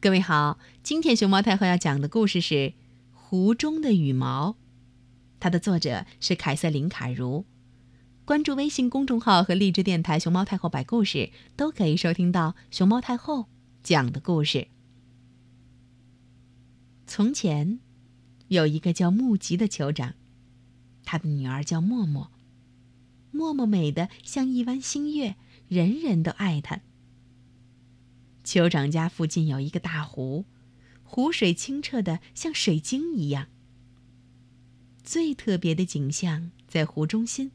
各位好，今天熊猫太后要讲的故事是《湖中的羽毛》，它的作者是凯瑟琳·卡如。关注微信公众号和荔枝电台“熊猫太后摆故事”，都可以收听到熊猫太后讲的故事。从前，有一个叫木吉的酋长，他的女儿叫默默。默默美得像一弯新月，人人都爱她。酋长家附近有一个大湖，湖水清澈的像水晶一样。最特别的景象在湖中心。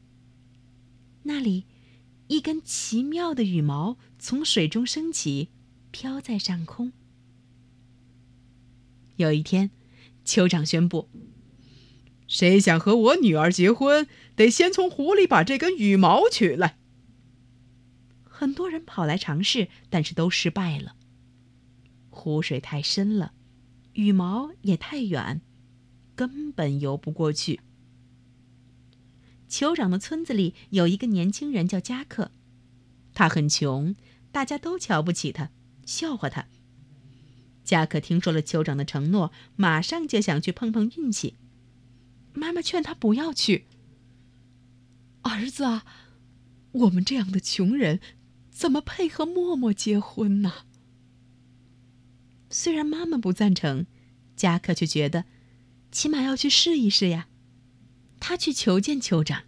那里，一根奇妙的羽毛从水中升起，飘在上空。有一天，酋长宣布：“谁想和我女儿结婚，得先从湖里把这根羽毛取来。”很多人跑来尝试，但是都失败了。湖水太深了，羽毛也太远，根本游不过去。酋长的村子里有一个年轻人叫加克，他很穷，大家都瞧不起他，笑话他。加克听说了酋长的承诺，马上就想去碰碰运气。妈妈劝他不要去。儿子啊，我们这样的穷人。怎么配和默默结婚呢？虽然妈妈不赞成，加克却觉得，起码要去试一试呀。他去求见酋长，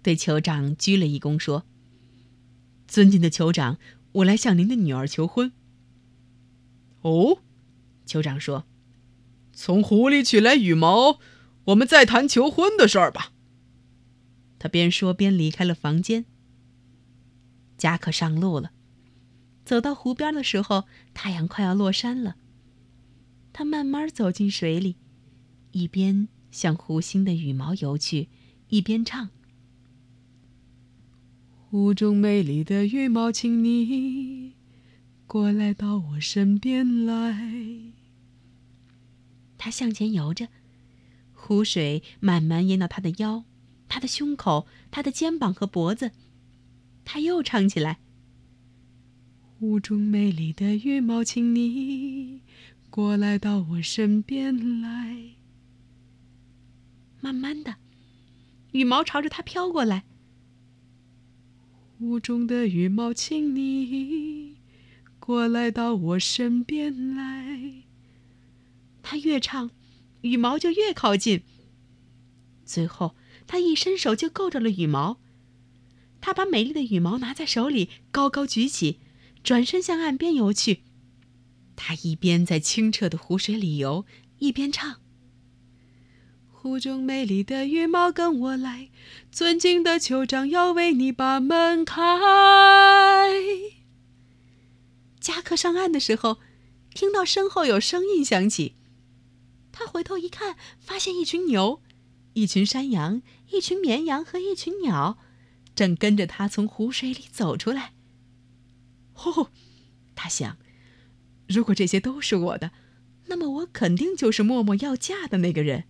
对酋长鞠了一躬，说：“尊敬的酋长，我来向您的女儿求婚。”哦，酋长说：“从湖里取来羽毛，我们再谈求婚的事儿吧。”他边说边离开了房间。加克上路了。走到湖边的时候，太阳快要落山了。他慢慢走进水里，一边向湖心的羽毛游去，一边唱：“湖中美丽的羽毛，请你过来到我身边来。”他向前游着，湖水慢慢淹到他的腰、他的胸口、他的肩膀和脖子。他又唱起来：“湖中美丽的羽毛，请你过来到我身边来。”慢慢的，羽毛朝着他飘过来。湖中的羽毛，请你过来到我身边来。他越唱，羽毛就越靠近。最后，他一伸手就够着了羽毛。他把美丽的羽毛拿在手里，高高举起，转身向岸边游去。他一边在清澈的湖水里游，一边唱：“湖中美丽的羽毛，跟我来，尊敬的酋长要为你把门开。”加克上岸的时候，听到身后有声音响起，他回头一看，发现一群牛、一群山羊、一群绵羊和一群鸟。正跟着他从湖水里走出来。哦，他想，如果这些都是我的，那么我肯定就是默默要嫁的那个人。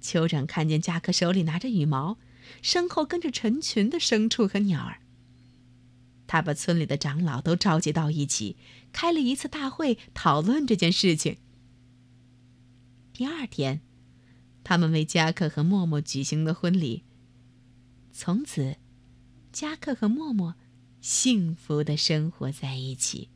酋长看见加克手里拿着羽毛，身后跟着成群的牲畜和鸟儿。他把村里的长老都召集到一起，开了一次大会，讨论这件事情。第二天，他们为加克和默默举行了婚礼。从此，加克和默默幸福的生活在一起。